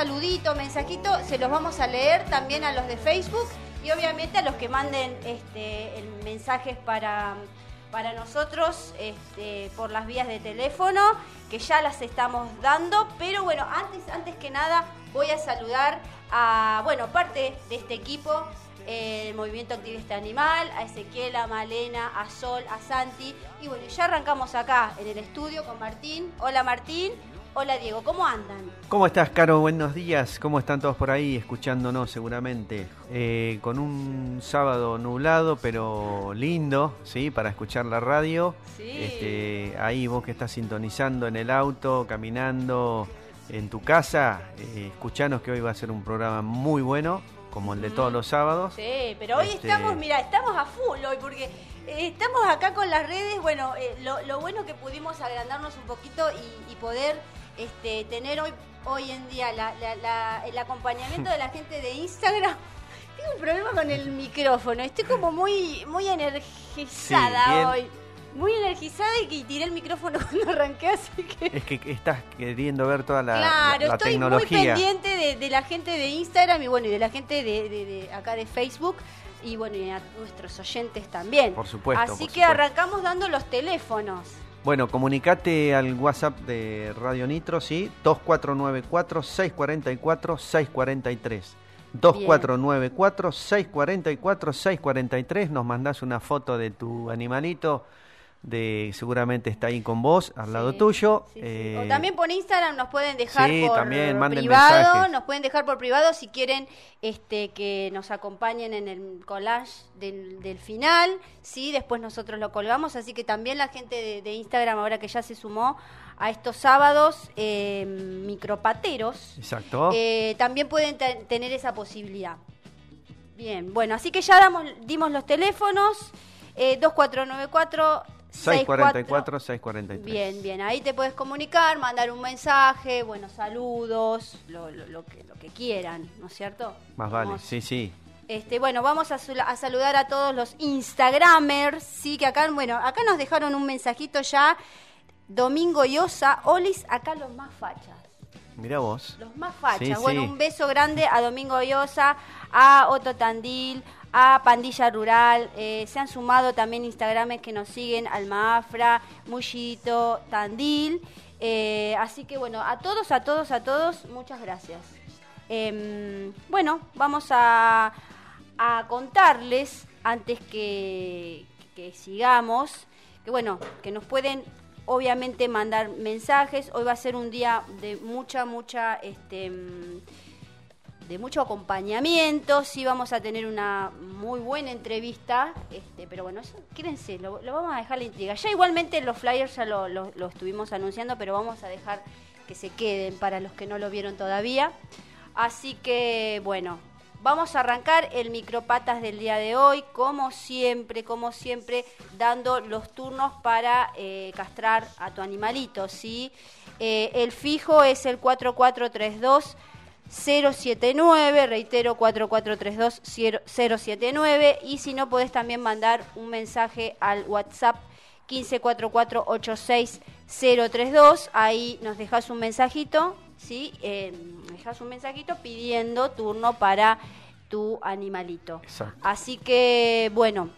saludito, mensajito, se los vamos a leer también a los de Facebook y obviamente a los que manden este, mensajes para, para nosotros este, por las vías de teléfono, que ya las estamos dando. Pero bueno, antes, antes que nada voy a saludar a, bueno, parte de este equipo, el Movimiento Activista Animal, a Ezequiel, a Malena, a Sol, a Santi. Y bueno, ya arrancamos acá en el estudio con Martín. Hola Martín. Hola Diego, ¿cómo andan? ¿Cómo estás, Caro? Buenos días. ¿Cómo están todos por ahí escuchándonos seguramente? Eh, con un sábado nublado, pero lindo, ¿sí? Para escuchar la radio. Sí. Este, ahí vos que estás sintonizando en el auto, caminando en tu casa, eh, escuchanos que hoy va a ser un programa muy bueno, como el de todos los sábados. Sí, pero hoy Este- estamos, mira, estamos a full hoy porque eh, estamos acá con las redes. Bueno, eh, lo, lo bueno que pudimos agrandarnos un poquito y, y poder este, tener hoy hoy en día la- la- la- el acompañamiento de la gente de Instagram. Tengo un problema con el micrófono. Estoy como muy muy energizada Sí, hoy. Muy energizada y que tiré el micrófono cuando arranqué, así que... Es que estás queriendo ver toda la, Claro, la- la estoy muy pendiente de, de la gente de Instagram y bueno, y de la gente de, de- de acá de Facebook y bueno, y a nuestros oyentes también. Por supuesto, Así por que supuesto. arrancamos dando los teléfonos. Bueno, comunicate al WhatsApp de Radio Nitro, ¿sí? 2494-644-643. 2494-644-643. Nos mandás una foto de tu animalito, de seguramente está ahí con vos, al lado Sí, tuyo. sí, sí. Eh, O también por Instagram nos pueden dejar por también, privado, mensajes. nos pueden dejar por privado si quieren este que nos acompañen en el collage del, del final, sí, después nosotros lo colgamos, así que también la gente de, de Instagram ahora que ya se sumó a estos sábados eh, micropateros, Exacto. eh, también pueden te- tener esa posibilidad. Bien, bueno, así que ya damos, dimos los teléfonos, eh, 2494 644, 643. Bien, bien, ahí te puedes comunicar, mandar un mensaje, buenos saludos, lo, lo- lo que, lo que quieran, ¿no es cierto? Más vale, Vamos- sí, sí. Este, bueno, vamos a, saludar a todos los Instagramers, sí, que acá, bueno, acá nos dejaron un mensajito ya, Domingo y Osa, Olis, acá los más fachas. Mira vos. Los más fachas. Sí, bueno, sí. un beso grande a Domingo Llosa, a Otto Tandil, a Pandilla Rural. eh, se han sumado también Instagrames que nos siguen, Almaafra, Mullito, Tandil. eh, así que bueno, a todos, a todos, a todos, muchas gracias. Em, bueno, vamos a, a contarles, antes que, que sigamos, que bueno, que nos pueden obviamente mandar mensajes. Hoy va a ser un día de mucha, mucha, este, de mucho acompañamiento. Sí vamos a tener una muy buena entrevista, este, pero bueno, eso, quédense, lo, vamos a dejar la intriga. Ya igualmente los flyers ya lo, lo- lo estuvimos anunciando, pero vamos a dejar que se queden para los que no lo vieron todavía. Así que bueno, vamos a arrancar el micropatas del día de hoy, como siempre, como siempre, dando los turnos para eh, castrar a tu animalito, ¿sí? Eh, el fijo es el 4432 079, reitero 4432 079 y si no podés también mandar un mensaje al WhatsApp 1544-86032, ahí nos dejas un mensajito, ¿sí? Eh, dejas un mensajito pidiendo turno para tu animalito. Exacto. Así que, bueno,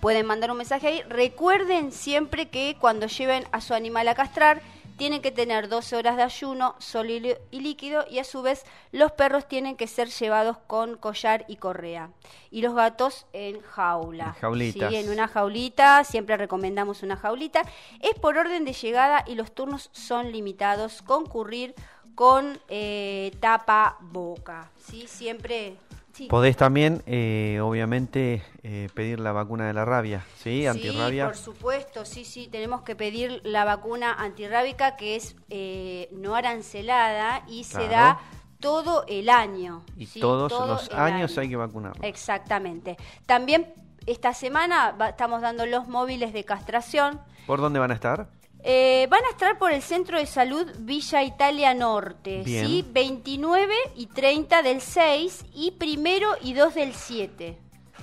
pueden mandar un mensaje ahí. Recuerden siempre que cuando lleven a su animal a castrar, tienen que tener 12 horas de ayuno sólido y líquido y a su vez los perros tienen que ser llevados con collar y correa y los gatos en jaula. Jaulitas. Sí, en una jaulita, siempre recomendamos una jaulita. Es por orden de llegada y los turnos son limitados. Concurrir con eh, tapa boca. ¿sí? Siempre... sí. Podés también, eh, obviamente, eh, pedir la vacuna de la rabia, ¿sí? Antirrabia. por supuesto, sí, sí, tenemos que pedir la vacuna antirrábica que es eh, no arancelada y se Claro. da todo el año. y ¿sí? todos Todo los años año. hay que vacunarlo. Exactamente. También esta semana va- estamos dando los móviles de castración. ¿Por dónde van a estar? Eh, van a estar por el Centro de Salud Villa Italia Norte, Bien. ¿sí? 29 y 30 del 6 y primero y 2 del 7.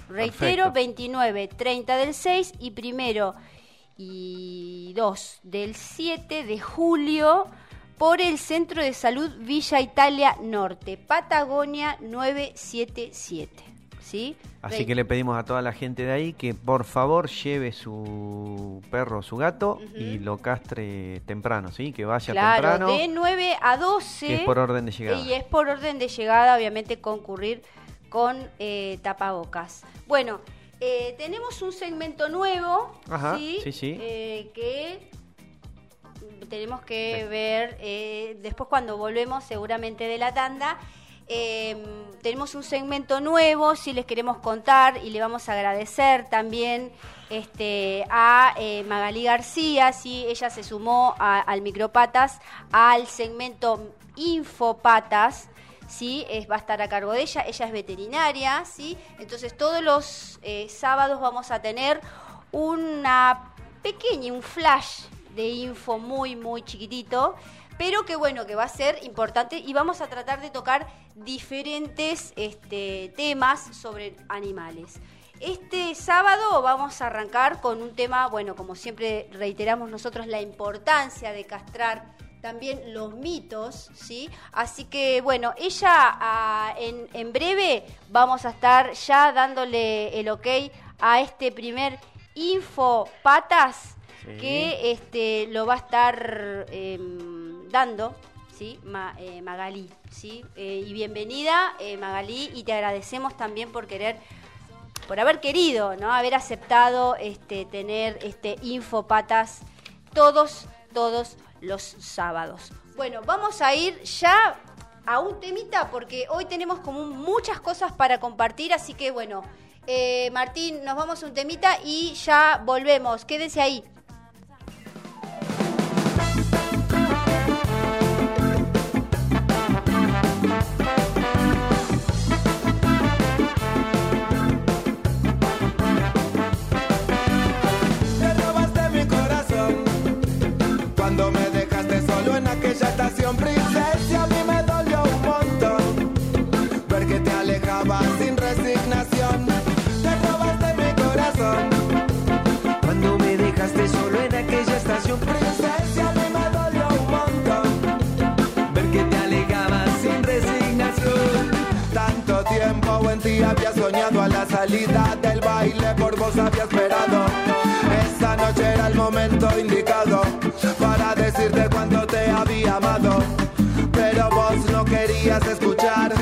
Reitero, Perfecto. 29, 30 del 6 y primero y 2 del 7 de julio por el Centro de Salud Villa Italia Norte, Patagonia 977. ¿Sí? Así que le pedimos a toda la gente de ahí que por favor lleve su perro o su gato y lo castre temprano, ¿sí? Que vaya temprano. de 9 a 12. Que es por orden de llegada. Y es por orden de llegada, obviamente, concurrir con eh, tapabocas. Bueno, eh, tenemos un segmento nuevo, ¿sí? sí, sí. Eh, que tenemos que ver eh, después cuando volvemos seguramente de la tanda. Em, tenemos un segmento nuevo, si les queremos contar y le vamos a agradecer también este, a eh, Magalí García, si ella se sumó al Micropatas, al segmento Infopatas, ¿sí? Va a estar a cargo de ella, ella es veterinaria, ¿sí? Entonces todos los eh, sábados vamos a tener una pequeña, un flash de info muy, muy chiquitito, pero que bueno, que va a ser importante y vamos a tratar de tocar diferentes este, temas sobre animales. Este sábado vamos a arrancar con un tema, bueno, como siempre reiteramos nosotros, la importancia de castrar también los mitos, ¿sí? Así que, bueno, ella ah, en, en breve vamos a estar ya dándole el ok a este primer Info Patas que este, lo va a estar em, dando ¿sí? Eh, Magalí. ¿sí? Eh, y bienvenida, eh, Magalí, y te agradecemos también por querer por haber querido, ¿no? Haber aceptado este, tener este Infopatas todos, todos los sábados. Bueno, vamos a ir ya a un temita porque hoy tenemos como muchas cosas para compartir, así que bueno, Martín, nos vamos a un temita y ya volvemos. Quédese ahí. Había soñado a la salida del baile, por vos había esperado. Esa noche era el momento indicado para decirte cuánto te había amado. Pero vos no querías escuchar,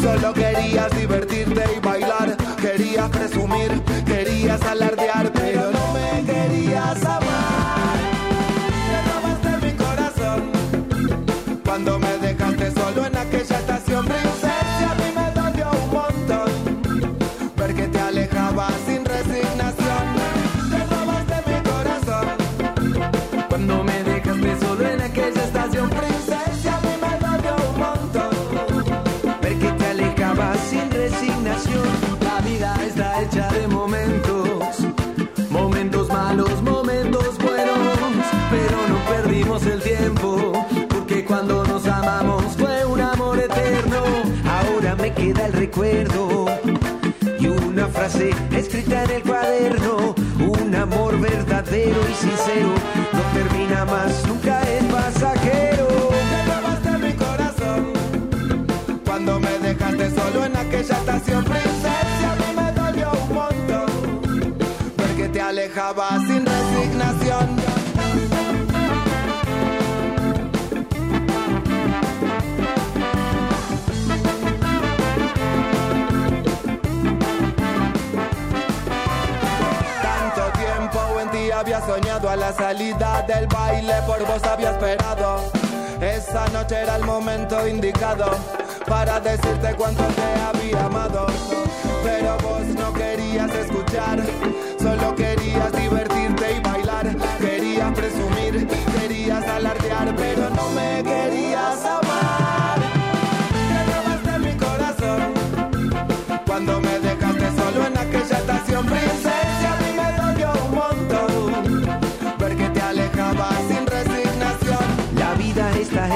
solo querías divertirte y bailar. Querías presumir, querías alardear, pero no me querías amar. Y una frase escrita en el cuaderno. Un amor verdadero y sincero no termina más, nunca es pasajero. Te robaste mi corazón cuando me dejaste solo en aquella estación princesa. A mí me dolió un montón porque te alejabas la salida del baile, por vos había esperado. Esa noche era el momento indicado para decirte cuánto te había amado. Pero vos no querías escuchar, solo querías divertirte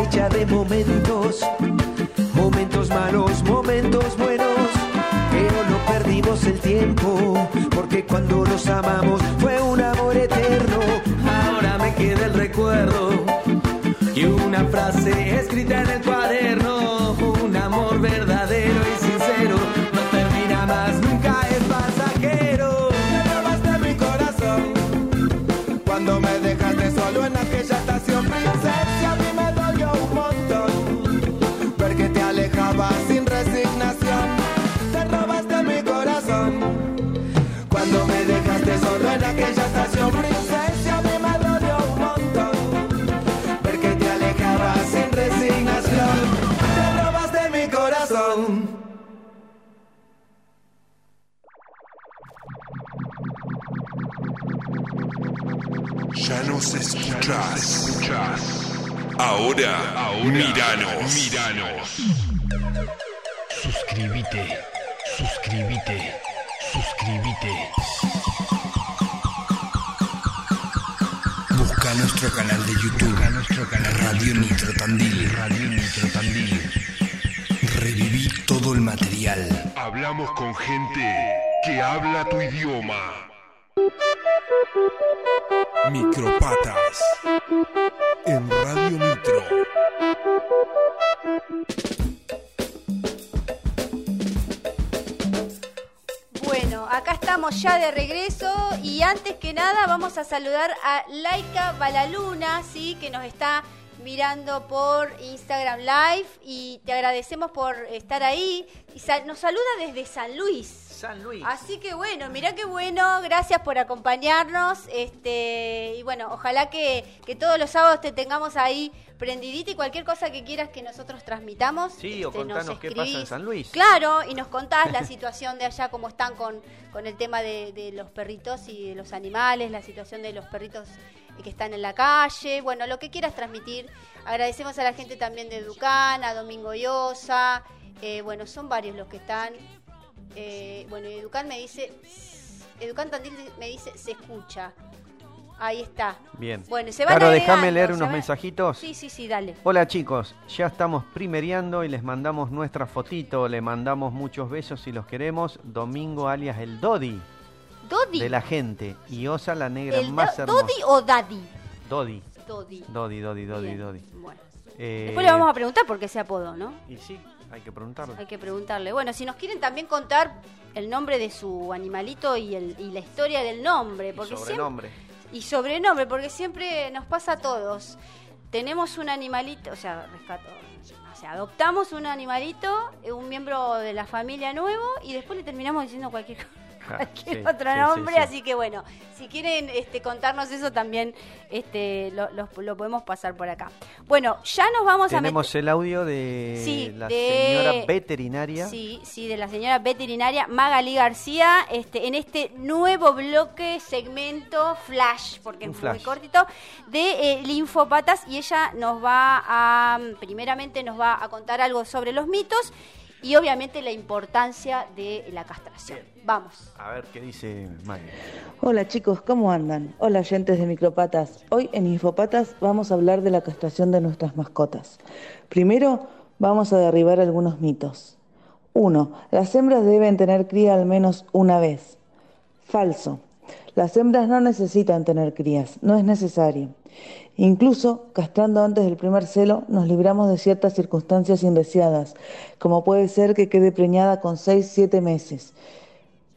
hecha de momentos, momentos malos, momentos buenos, pero no perdimos el tiempo, porque cuando nos amamos fue un amor eterno. Ahora me queda el recuerdo y una frase cita en el cuaderno, Ya nos escuchás. Ahora, miranos. Miranos. Suscríbete, suscríbete, suscríbete. Busca nuestro canal de YouTube. nuestro canal Radio Nitro Tandil. Radio Nitro Tandil. Reviví todo el material. Hablamos con gente que habla tu idioma. Micropatas. En Radio Nitro. Bueno, acá estamos ya de regreso y antes que nada vamos a saludar a Laika Balaluna, sí, que nos está mirando por Instagram Live y te agradecemos por estar ahí. Y nos saluda desde San Luis. San Luis. Así que bueno, mirá qué bueno, gracias por acompañarnos. Este, y bueno, ojalá que, que todos los sábados te tengamos ahí prendidita y cualquier cosa que quieras que nosotros transmitamos. Sí, o este, nos contanos qué pasa en. San Luis. Claro, y nos contás la situación de allá, cómo están con, con el tema de, de los perritos y de los animales, la situación de los perritos que están en la calle, bueno, lo que quieras transmitir. Agradecemos a la gente también de Educan, a Domingo Llosa, eh, bueno, son varios los que están. Eh, bueno, Educan me dice, Educan Tandil me dice, se escucha. Ahí está. Bien. Bueno, se van Claro, déjame leer unos mensajitos. Sí, sí, sí, dale. Hola chicos, ya estamos primereando y les mandamos nuestra fotito, le mandamos muchos besos y los queremos. Domingo alias el Dodi Dodi. de la gente y Osa la negra ¿El más Do- hermosa. ¿Dodi o Daddy? Dodi. Dodi. Dodi, Dodi, Dodi, Bien, Dodi. Bueno. Eh, Después le vamos a preguntar por qué ese apodo, ¿no? Y sí, hay que preguntarle. Hay que preguntarle. Bueno, si nos quieren también contar el nombre de su animalito y, el, y la historia del nombre. Porque Y siempre- sobrenombre. y sobrenombre, porque siempre nos pasa a todos. Tenemos un animalito, o sea, rescato, o sea, adoptamos un animalito, un miembro de la familia nuevo, y después le terminamos diciendo cualquier cosa. Cualquier sí, otro nombre, sí, sí. así que bueno, si quieren este, contarnos eso también este, lo, lo- lo podemos pasar por acá. Bueno, ya nos vamos a Tenemos el audio de la de- señora veterinaria. Sí, sí, de la señora veterinaria Magali García, este, en este nuevo bloque, segmento flash, porque Un es flash. muy cortito, de eh, linfopatas y ella nos va a, primeramente nos va a contar algo sobre los mitos y obviamente la importancia de la castración. Vamos. A ver qué dice Maggie. Hola chicos, ¿cómo andan? Hola oyentes de Micropatas. Hoy en Infopatas vamos a hablar de la castración de nuestras mascotas. Primero vamos a derribar algunos mitos. 1. Las hembras deben tener cría al menos una vez. Falso. Las hembras no necesitan tener crías, no es necesario. Incluso, castrando antes del primer celo, nos libramos de ciertas circunstancias indeseadas, como puede ser que quede preñada con 6-7 meses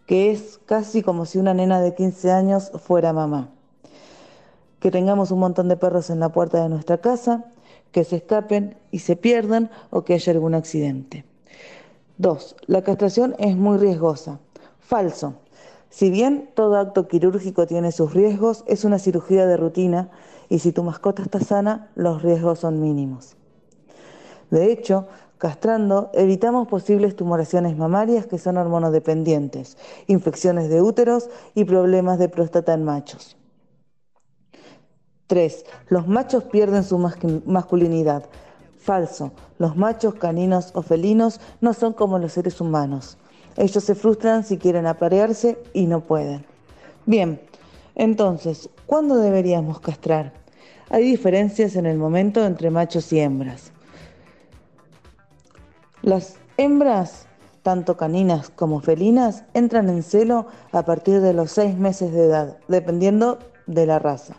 que es casi como si una nena de 15 años fuera mamá. Que tengamos un montón de perros en la puerta de nuestra casa, que se escapen y se pierdan o que haya algún accidente. 2. La castración es muy riesgosa. Falso. Si bien todo acto quirúrgico tiene sus riesgos, es una cirugía de rutina y si tu mascota está sana, los riesgos son mínimos. De hecho, castrando evitamos posibles tumoraciones mamarias que son hormonodependientes, infecciones de úteros y problemas de próstata en machos. 3. Los machos pierden su mascu- masculinidad. Falso. Los machos caninos o felinos no son como los seres humanos. Ellos se frustran si quieren aparearse y no pueden. Bien, entonces, ¿cuándo deberíamos castrar? Hay diferencias en el momento entre machos y hembras. Las hembras, tanto caninas como felinas, entran en celo a partir de los seis meses de edad, dependiendo de la raza.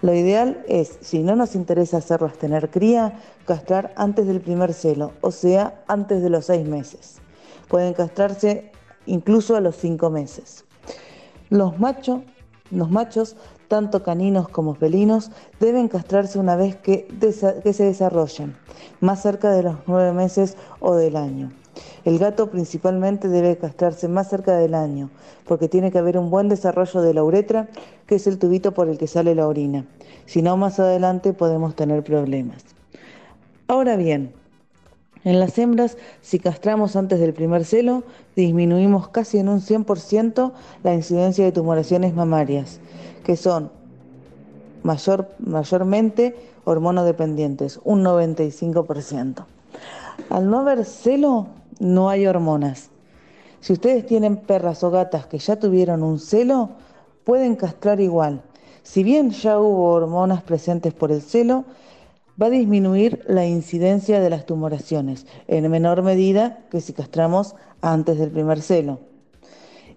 Lo ideal es, si no nos interesa hacerlas tener cría, castrar antes del primer celo, o sea, antes de los seis meses. Pueden castrarse incluso a los cinco meses. Los machos, los machos, tanto caninos como felinos, deben castrarse una vez que, que se desarrollen, más cerca de los nueve meses o del año. El gato principalmente debe castrarse más cerca del año, porque tiene que haber un buen desarrollo de la uretra, que es el tubito por el que sale la orina. Si no, más adelante podemos tener problemas. Ahora bien, en las hembras, si castramos antes del primer celo, disminuimos casi en un 100% la incidencia de tumoraciones mamarias, que son mayor, mayormente hormonodependientes, un 95%. Al no haber celo, no hay hormonas. Si ustedes tienen perras o gatas que ya tuvieron un celo, pueden castrar igual. Si bien ya hubo hormonas presentes por el celo, va a disminuir la incidencia de las tumoraciones, en menor medida que si castramos antes del primer celo.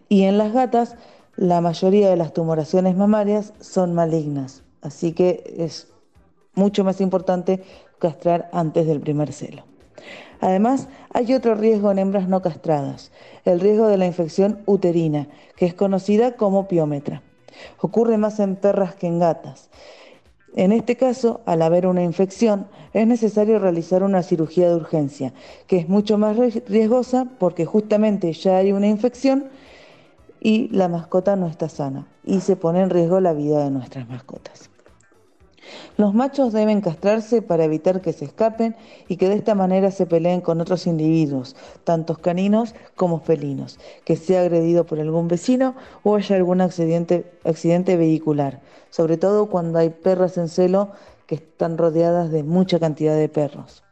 Y en las gatas, la mayoría de las tumoraciones mamarias son malignas, así que es mucho más importante castrar antes del primer celo. Además, hay otro riesgo en hembras no castradas, el riesgo de la infección uterina, que es conocida como piómetra. Ocurre más en perras que en gatas. En este caso, al haber una infección, es necesario realizar una cirugía de urgencia, que es mucho más riesgosa porque justamente ya hay una infección y la mascota no está sana y se pone en riesgo la vida de nuestras mascotas. Los machos deben castrarse para evitar que se escapen y que de esta manera se peleen con otros individuos, tanto caninos como felinos, que sea agredido por algún vecino o haya algún accidente, accidente vehicular, sobre todo cuando hay perras en celo que están rodeadas de mucha cantidad de perros.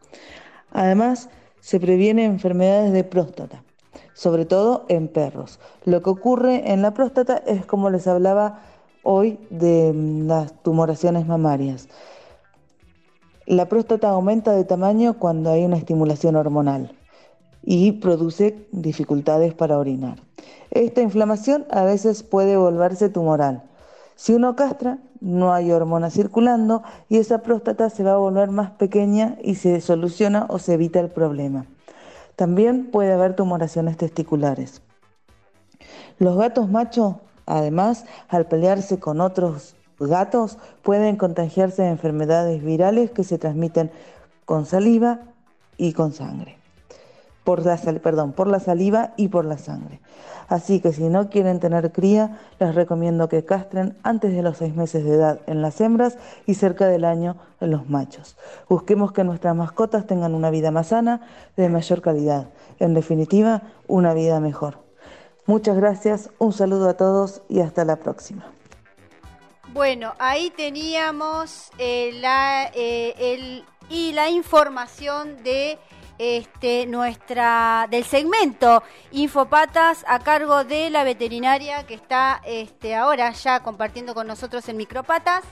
Además, se previene enfermedades de próstata, sobre todo en perros. Lo que ocurre en la próstata es como les hablaba hoy de las tumoraciones mamarias. La próstata aumenta de tamaño cuando hay una estimulación hormonal y produce dificultades para orinar. Esta inflamación a veces puede volverse tumoral. Si uno castra, no hay hormona circulando y esa próstata se va a volver más pequeña y se soluciona o se evita el problema. También puede haber tumoraciones testiculares. Los gatos machos Además, al pelearse con otros gatos, pueden contagiarse de enfermedades virales que se transmiten con saliva y con sangre. Por la, perdón, por la saliva y por la sangre. Así que si no quieren tener cría, les recomiendo que castren antes de los seis meses de edad en las hembras y cerca del año en los machos. Busquemos que nuestras mascotas tengan una vida más sana, de mayor calidad. En definitiva, una vida mejor. Muchas gracias, un saludo a todos y hasta la próxima. Bueno, ahí teníamos eh, la, eh, y la información de este, nuestra del segmento Infopatas a cargo de la veterinaria que está este, ahora ya compartiendo con nosotros en Micropatas,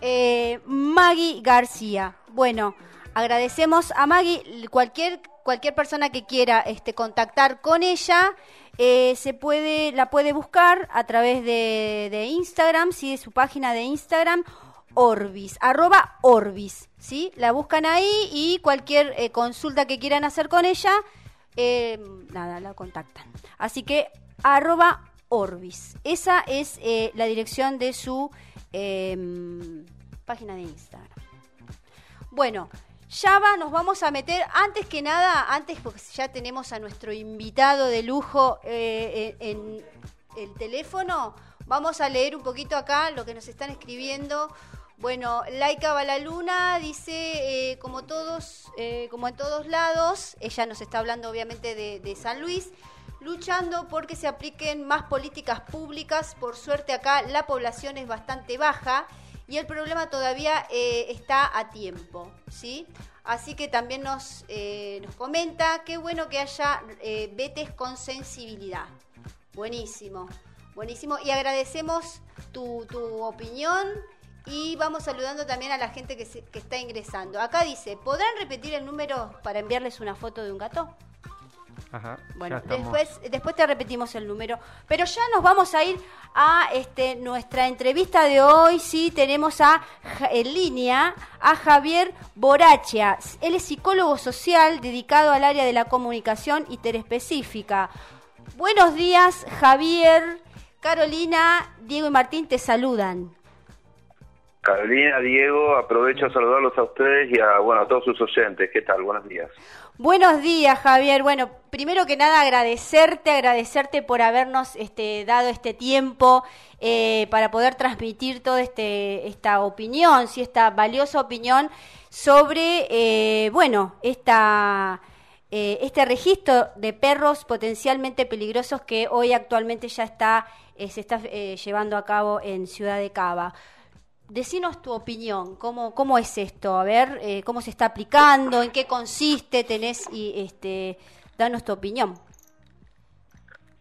eh, Maggie García. Bueno, agradecemos a Maggie, cualquier, cualquier persona que quiera este, contactar con ella. Eh, se puede, la puede buscar a través de, Instagram, ¿sí? de su página de Instagram, Orbis, arroba Orbis, ¿sí? La buscan ahí y cualquier eh, consulta que quieran hacer con ella, eh, nada, la contactan. Así que arroba Orbis. Esa es la dirección de su em, página de Instagram. Bueno, ya va, nos vamos a meter, antes que nada, antes porque ya tenemos a nuestro invitado de lujo eh, eh, en el teléfono, vamos a leer un poquito acá lo que nos están escribiendo. Bueno, Laika Balaluna dice, eh, como todos, como en todos lados, ella nos está hablando obviamente de, de San Luis, luchando porque se apliquen más políticas públicas. Por suerte acá la población es bastante baja y el problema todavía eh, está a tiempo, ¿sí? Así que también nos, eh, nos comenta, qué bueno que haya eh, betes con sensibilidad. Buenísimo, buenísimo. Y agradecemos tu, tu opinión y vamos saludando también a la gente que, que está ingresando. Acá dice, ¿podrán repetir el número para enviarles una foto de un gato? Ajá, Bueno, después, después te repetimos el número. Pero ya nos vamos a ir a este, nuestra entrevista de hoy. Sí, tenemos a, en línea a Javier Borachia. Él es psicólogo social dedicado al área de la comunicación interespecífica. Buenos días, Javier. Carolina, Diego y Martín te saludan. Carolina, Diego, aprovecho a saludarlos a ustedes y a, bueno, a todos sus oyentes. ¿Qué tal? Buenos días. Buenos días, Javier. Bueno, primero que nada agradecerte, agradecerte por habernos este, dado este tiempo eh, para poder transmitir toda este, esta opinión, sí, esta valiosa opinión sobre, eh, bueno, esta, eh, este registro de perros potencialmente peligrosos que hoy actualmente ya está, eh, se está eh, llevando a cabo en Ciudad de Cava. Decinos tu opinión, ¿cómo, cómo es esto? A ver, eh, ¿cómo se está aplicando? ¿En qué consiste? Tenés y este, danos tu opinión.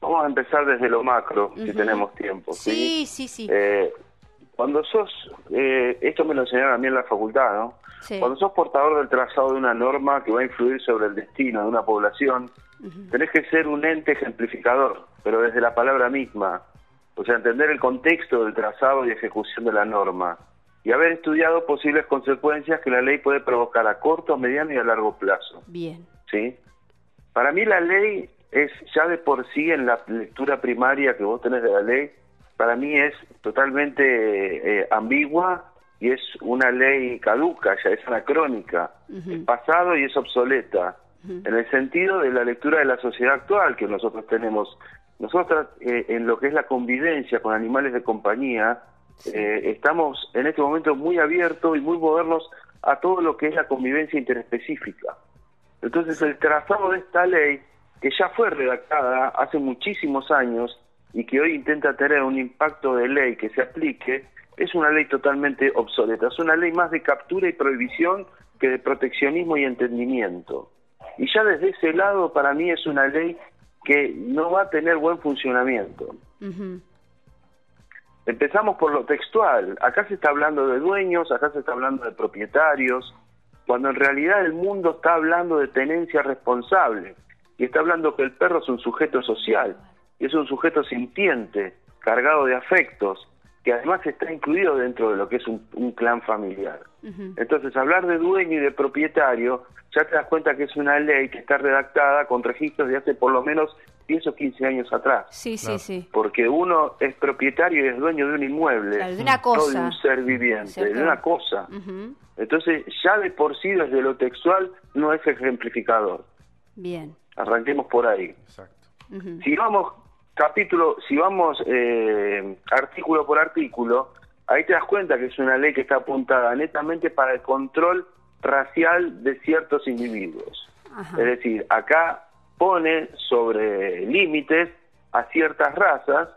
Vamos a empezar desde lo macro, si tenemos tiempo. Sí, sí, sí. Eh, cuando sos, eh, esto me lo enseñaron a mí en la facultad, ¿no? Sí. Cuando sos portador del trazado de una norma que va a influir sobre el destino de una población, tenés que ser un ente ejemplificador, pero desde la palabra misma. O sea, entender el contexto del trazado y ejecución de la norma. Y haber estudiado posibles consecuencias que la ley puede provocar a corto, mediano y a largo plazo. Bien. ¿sí? Para mí la ley es ya de por sí en la lectura primaria que vos tenés de la ley, para mí es totalmente eh, ambigua y es una ley caduca, ya es anacrónica, es pasado y es obsoleta, en el sentido de la lectura de la sociedad actual que nosotros tenemos. Nosotros eh, en lo que es la convivencia con animales de compañía, eh, estamos en este momento muy abiertos y muy modernos a todo lo que es la convivencia interespecífica. Entonces el trazado de esta ley, que ya fue redactada hace muchísimos años y que hoy intenta tener un impacto de ley que se aplique, es una ley totalmente obsoleta. Es una ley más de captura y prohibición que de proteccionismo y entendimiento. Y ya desde ese lado para mí es una ley que no va a tener buen funcionamiento. Empezamos por lo textual. Acá se está hablando de dueños, acá se está hablando de propietarios, cuando en realidad el mundo está hablando de tenencia responsable y está hablando que el perro es un sujeto social y es un sujeto sintiente, cargado de afectos, que además está incluido dentro de lo que es un, un clan familiar. Entonces, hablar de dueño y de propietario, ya te das cuenta que es una ley que está redactada con registros de hace por lo menos 10 o 15 años atrás Sí, sí, sí. porque uno es propietario y es dueño de un inmueble, Claro, de una no de cosa. un ser viviente, ¿Cierto? de una cosa. Entonces, ya de por sí, desde lo textual, no es ejemplificador. Bien. Arranquemos por ahí. Exacto. Ujú. Si vamos capítulo, si vamos eh, artículo por artículo, ahí te das cuenta que es una ley que está apuntada netamente para el control racial de ciertos individuos. Ajá. Es decir, acá pone sobre límites a ciertas razas,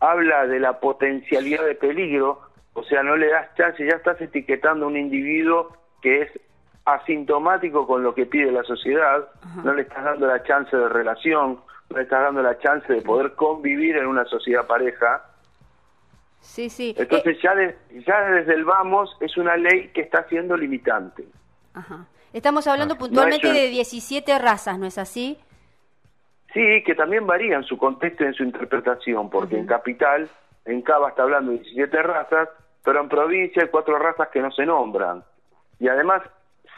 habla de la potencialidad de peligro, o sea, no le das chance, ya estás etiquetando a un individuo que es asintomático con lo que pide la sociedad, no le estás dando la chance de relación, no le estás dando la chance de poder convivir en una sociedad pareja. Sí, sí. Eh, Entonces ya, de- ya desde el vamos es una ley que está siendo limitante. Ajá. Estamos hablando Ah, puntualmente no de 17 razas, ¿no es así? Sí, que también varía en su contexto y en su interpretación, porque en Capital, en Cava está hablando de 17 razas, pero en provincia hay cuatro razas que no se nombran. Y además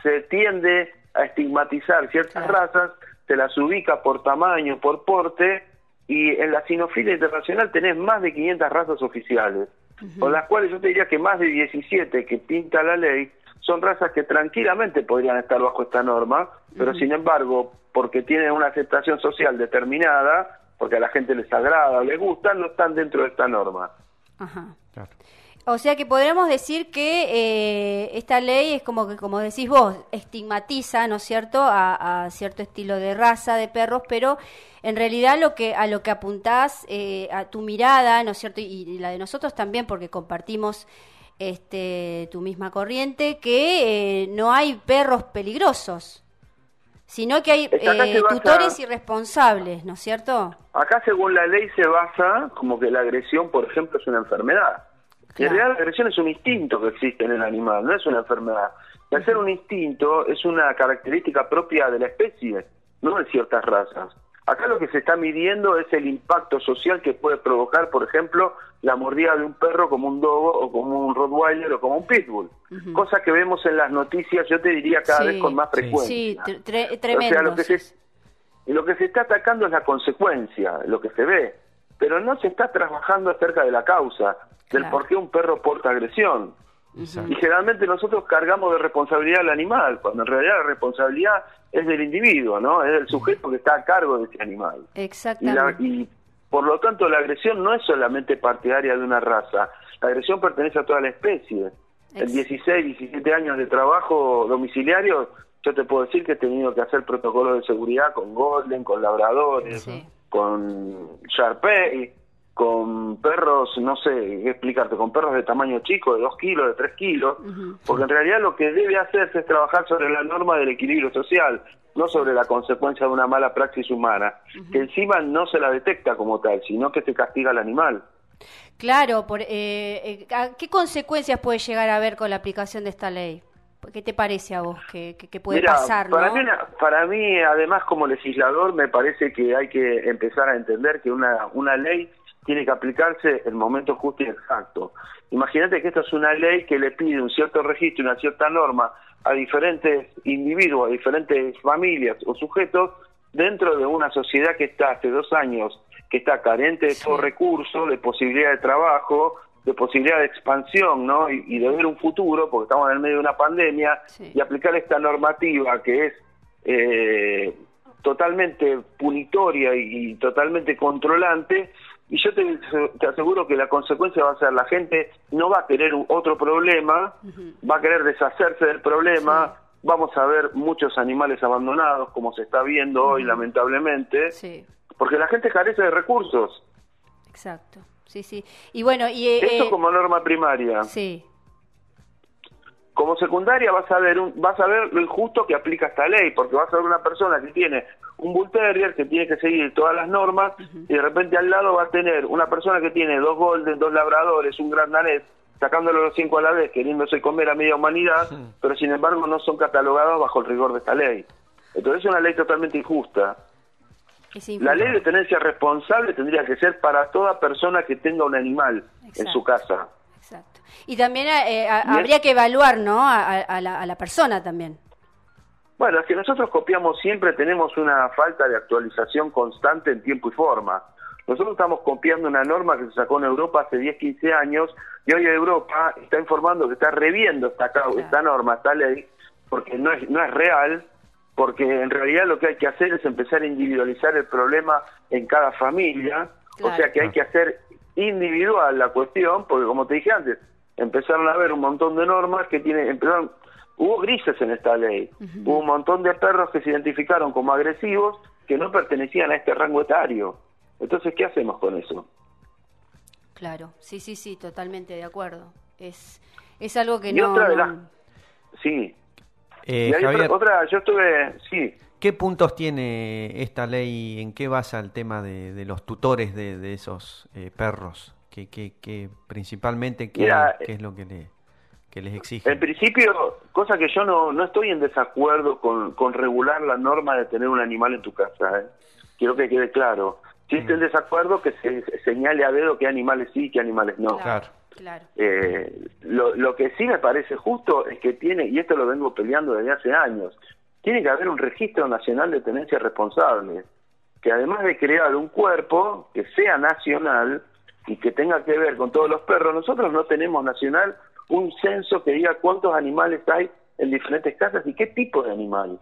se tiende a estigmatizar ciertas Claro. razas, se las ubica por tamaño, por porte, y en la sinofilia internacional tenés más de 500 razas oficiales, con las cuales yo te diría que más de 17 que pinta la ley son razas que tranquilamente podrían estar bajo esta norma, pero sin embargo, porque tienen una aceptación social determinada, porque a la gente les agrada o les gusta, no están dentro de esta norma. Ajá. Claro. O sea que podremos decir que eh, esta ley es como que, como decís vos, estigmatiza, ¿no es cierto?, a, a cierto estilo de raza de perros, pero en realidad lo que a lo que apuntás, eh, a tu mirada, ¿no es cierto?, y, y la de nosotros también, porque compartimos este tu misma corriente, que eh, no hay perros peligrosos, sino que hay eh, basa- tutores irresponsables, ¿no es cierto? Acá, según la ley, se basa como que la agresión, por ejemplo, es una enfermedad. Y En Claro. realidad la agresión es un instinto que existe en el animal, no es una enfermedad. Y al ser un instinto es una característica propia de la especie, no de ciertas razas. Acá lo que se está midiendo es el impacto social que puede provocar, por ejemplo, la mordida de un perro como un dogo o como un rottweiler o como un pitbull. Cosa que vemos en las noticias, yo te diría cada Sí, vez con más frecuencia. Sí, tre- tre- O tremendo. sea, lo que, se, lo que se está atacando es la consecuencia, lo que se ve, pero no se está trabajando acerca de la causa, del Claro. por qué un perro porta agresión. Exacto. Y generalmente nosotros cargamos de responsabilidad al animal, cuando en realidad la responsabilidad es del individuo, ¿no? Es del sujeto que está a cargo de ese animal. Y, la- Exactamente. y por lo tanto la agresión no es solamente partidaria de una raza, la agresión pertenece a toda la especie. En Ex- 16, 17 años de trabajo domiciliario, yo te puedo decir que he tenido que hacer protocolos de seguridad con Golden, con labradores, Sí. Con Sharpei, con perros, no sé explicarte, con perros de tamaño chico, de 2 kilos, de 3 kilos, porque en realidad lo que debe hacerse es trabajar sobre la norma del equilibrio social, no sobre la consecuencia de una mala praxis humana, que encima no se la detecta como tal, sino que se castiga al animal. Claro, por, eh, eh, ¿a ¿qué consecuencias puede llegar a haber con la aplicación de esta ley? ¿Qué te parece a vos que, que- que puede Mira, pasar? para, ¿no? mí, para mí, además, como legislador, me parece que hay que empezar a entender que una, una ley tiene que aplicarse en el momento justo y exacto. Imagínate que esta es una ley que le pide un cierto registro, una cierta norma a diferentes individuos, a diferentes familias o sujetos dentro de una sociedad que está hace dos años, que está carente de todo recurso, de posibilidad de trabajo, de posibilidad de expansión, ¿no? Y, y de ver un futuro, porque estamos en el medio de una pandemia, Sí. y aplicar esta normativa que es eh, totalmente punitoria y, y totalmente controlante, y yo te, te aseguro que la consecuencia va a ser la gente no va a querer otro problema, va a querer deshacerse del problema, vamos a ver muchos animales abandonados, como se está viendo hoy lamentablemente, Sí, porque la gente carece de recursos. exacto. Sí, sí. Y bueno, y... eh, Eso eh, como norma primaria. Sí, Como secundaria vas a ver un, vas a ver lo injusto que aplica esta ley, porque vas a ver una persona que tiene un bull terrier que tiene que seguir todas las normas y de repente al lado va a tener una persona que tiene dos golden, dos labradores, un gran danés, sacándolo los cinco a la vez, queriéndose comer a media humanidad, pero sin embargo no son catalogados bajo el rigor de esta ley. Entonces es una ley totalmente injusta. La ley de tenencia responsable tendría que ser para toda persona que tenga un animal en su casa. Exacto. Y también eh, a- Y es- habría que evaluar, ¿no? A, la, a la persona también. Bueno, es que nosotros copiamos siempre, tenemos una falta de actualización constante en tiempo y forma. Nosotros estamos copiando una norma que se sacó en Europa hace 10, 15 años y hoy Europa está informando que está reviendo esta, cau- esta norma, esta ley, porque no es, no es real, porque en realidad lo que hay que hacer es empezar a individualizar el problema en cada familia, o sea que hay que hacer individual la cuestión, porque como te dije antes, empezaron a haber un montón de normas que tienen, empezaron, hubo grises en esta ley, hubo un montón de perros que se identificaron como agresivos que no pertenecían a este rango etario. Entonces, ¿qué hacemos con eso? Claro, sí, sí, sí, totalmente de acuerdo. Es, es algo que y no... otra de las... Sí. Eh, y hay Javier, otra, yo estuve, sí, ¿qué puntos tiene esta ley? ¿En qué basa el tema de, de los tutores de, de esos eh, perros? ¿Qué, qué, qué- principalmente qué, Mira, qué es lo que, le, que les exigen? En principio, cosa que yo no, no estoy en desacuerdo con, con regular la norma de tener un animal en tu casa. ¿eh? Quiero que quede claro. Si estoy en desacuerdo, que se señale a dedo qué animales sí y qué animales no. Claro. Claro. Eh, lo, lo que sí me parece justo es que tiene, y esto lo vengo peleando desde hace años, tiene que haber un registro nacional de tenencia responsable, que además de crear un cuerpo que sea nacional y que tenga que ver con todos los perros, nosotros no tenemos nacional un censo que diga cuántos animales hay en diferentes casas y qué tipo de animal.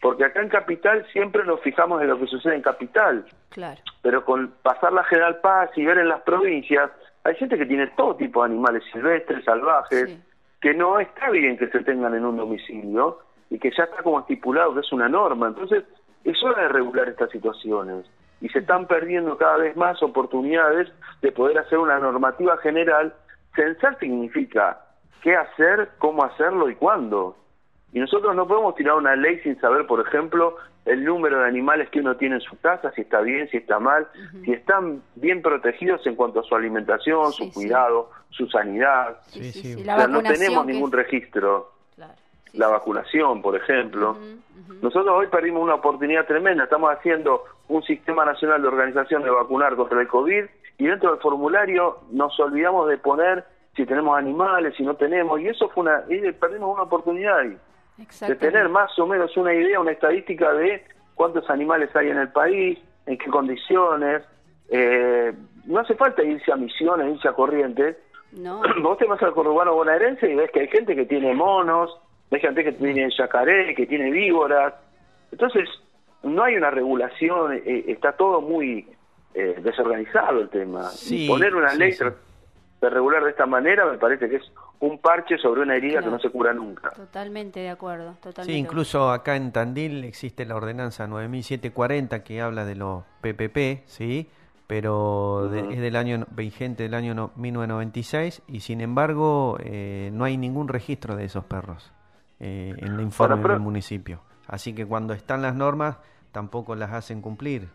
Porque acá en Capital siempre nos fijamos en lo que sucede en Capital Claro. pero con pasar la General Paz y ver en las provincias, hay gente que tiene todo tipo de animales silvestres, salvajes, Sí. que no está bien que se tengan en un domicilio y que ya está como estipulado que es una norma. Entonces, es hora de regular estas situaciones y se están perdiendo cada vez más oportunidades de poder hacer una normativa general. Censar significa qué hacer, cómo hacerlo y cuándo. Y nosotros no podemos tirar una ley sin saber, por ejemplo, el número de animales que uno tiene en su casa, si está bien, si está mal, si están bien protegidos en cuanto a su alimentación, Sí, su sí. cuidado, su sanidad. Sí, Sí, sí, sí. sí, O La sea, no tenemos que- ningún registro. Claro. Sí, la vacunación, por ejemplo. Nosotros hoy perdimos una oportunidad tremenda, estamos haciendo un sistema nacional de organización de vacunar contra el COVID y dentro del formulario nos olvidamos de poner si tenemos animales, si no tenemos, y eso fue una, y perdimos una oportunidad ahí, de tener más o menos una idea, una estadística de cuántos animales hay en el país, en qué condiciones, eh, no hace falta irse a misiones, irse a corrientes, No. vos te vas al conurbano bonaerense y ves que hay gente que tiene monos, ves gente que tiene yacaré, que tiene víboras. Entonces, no hay una regulación, eh, está todo muy eh, desorganizado el tema. Sí, Y poner una sí, ley sí. De regular de esta manera me parece que es un parche sobre una herida que no se cura nunca. Totalmente de acuerdo. Totalmente Sí, incluso acá en Tandil existe la ordenanza 9740 que habla de los PPP, ¿sí? Pero de- es del año vigente del año no- 1996 y sin embargo eh, no hay ningún registro de esos perros eh, en el informe pero- del municipio. Así que cuando están las normas tampoco las hacen cumplir.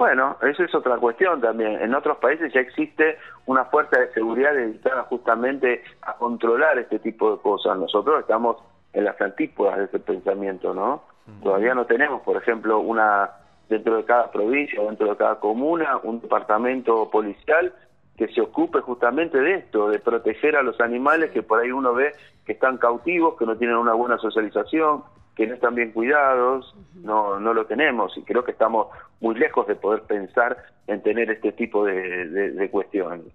Bueno, esa es otra cuestión también. En otros países ya existe una fuerza de seguridad dedicada justamente a controlar este tipo de cosas. Nosotros estamos en las antípodas de ese pensamiento, ¿no? Todavía no tenemos, por ejemplo, una dentro de cada provincia, dentro de cada comuna, un departamento policial que se ocupe justamente de esto, de proteger a los animales que por ahí uno ve que están cautivos, que no tienen una buena socialización, que no están bien cuidados, no, no lo tenemos y creo que estamos muy lejos de poder pensar en tener este tipo de, de- de cuestiones.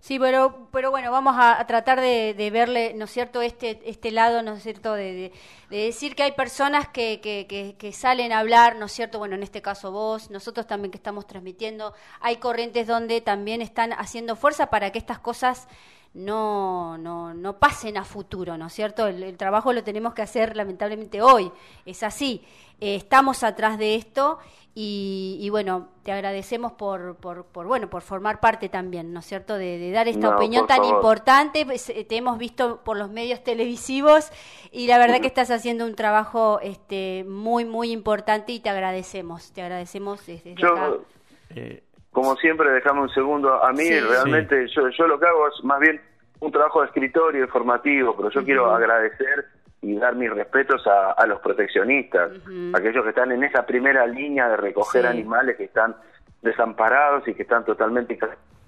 Sí, pero, pero bueno, vamos a, a tratar de, de verle, ¿no es cierto?, este, este lado, ¿no es cierto?, de, de- de decir que hay personas que, que, que, que salen a hablar, ¿no es cierto?, bueno, en este caso vos, nosotros también que estamos transmitiendo, hay corrientes donde también están haciendo fuerza para que estas cosas no, no, no pasen a futuro, ¿no es cierto? El, el trabajo lo tenemos que hacer lamentablemente hoy, es así. Eh, estamos atrás de esto y, y bueno, te agradecemos por, por, por, bueno, por formar parte también, ¿no es cierto? De, de dar esta No, opinión tan favor. importante. Pues, eh, te hemos visto por los medios televisivos y la verdad que estás haciendo un trabajo este, muy, muy importante y te agradecemos. Te agradecemos desde acá. Yo, Eh, como siempre, dejame un segundo. A mí Sí. realmente, yo, yo lo que hago es más bien un trabajo de escritorio informativo, pero yo quiero agradecer y dar mis respetos a, a los proteccionistas, Ujú. aquellos que están en esa primera línea de recoger Sí. animales que están desamparados y que están totalmente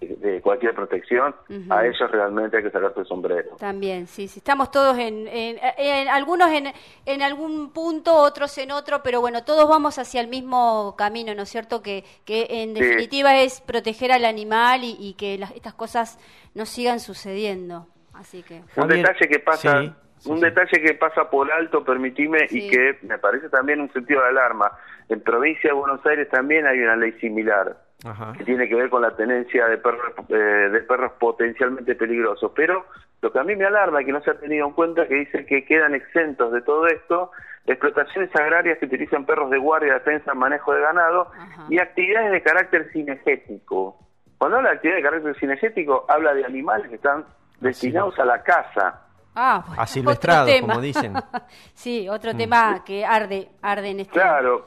de cualquier protección. A ellos realmente hay que sacarse el sombrero. También, sí, sí. Estamos todos en, en, en- algunos en, en algún punto, otros en otro, pero bueno, todos vamos hacia el mismo camino, ¿no es cierto? Que, que en Sí. definitiva es proteger al animal y, y que las- estas cosas no sigan sucediendo. Así que, Un detalle que pasa, sí, sí, un detalle que pasa por alto, permitime, Sí. y que me parece también un sentido de alarma. En provincia de Buenos Aires también hay una ley similar Ajá. que tiene que ver con la tenencia de perros, eh, de perros potencialmente peligrosos. Pero lo que a mí me alarma y que no se ha tenido en cuenta que dice que quedan exentos de todo esto explotaciones agrarias que utilizan perros de guardia, defensa, manejo de ganado Ajá. y actividades de carácter cinegético. Cuando habla de actividad de carácter cinegético, habla de animales que están destinados a la caza. ah, bueno, tema. como dicen. sí, otro tema que arde, arde en este Claro.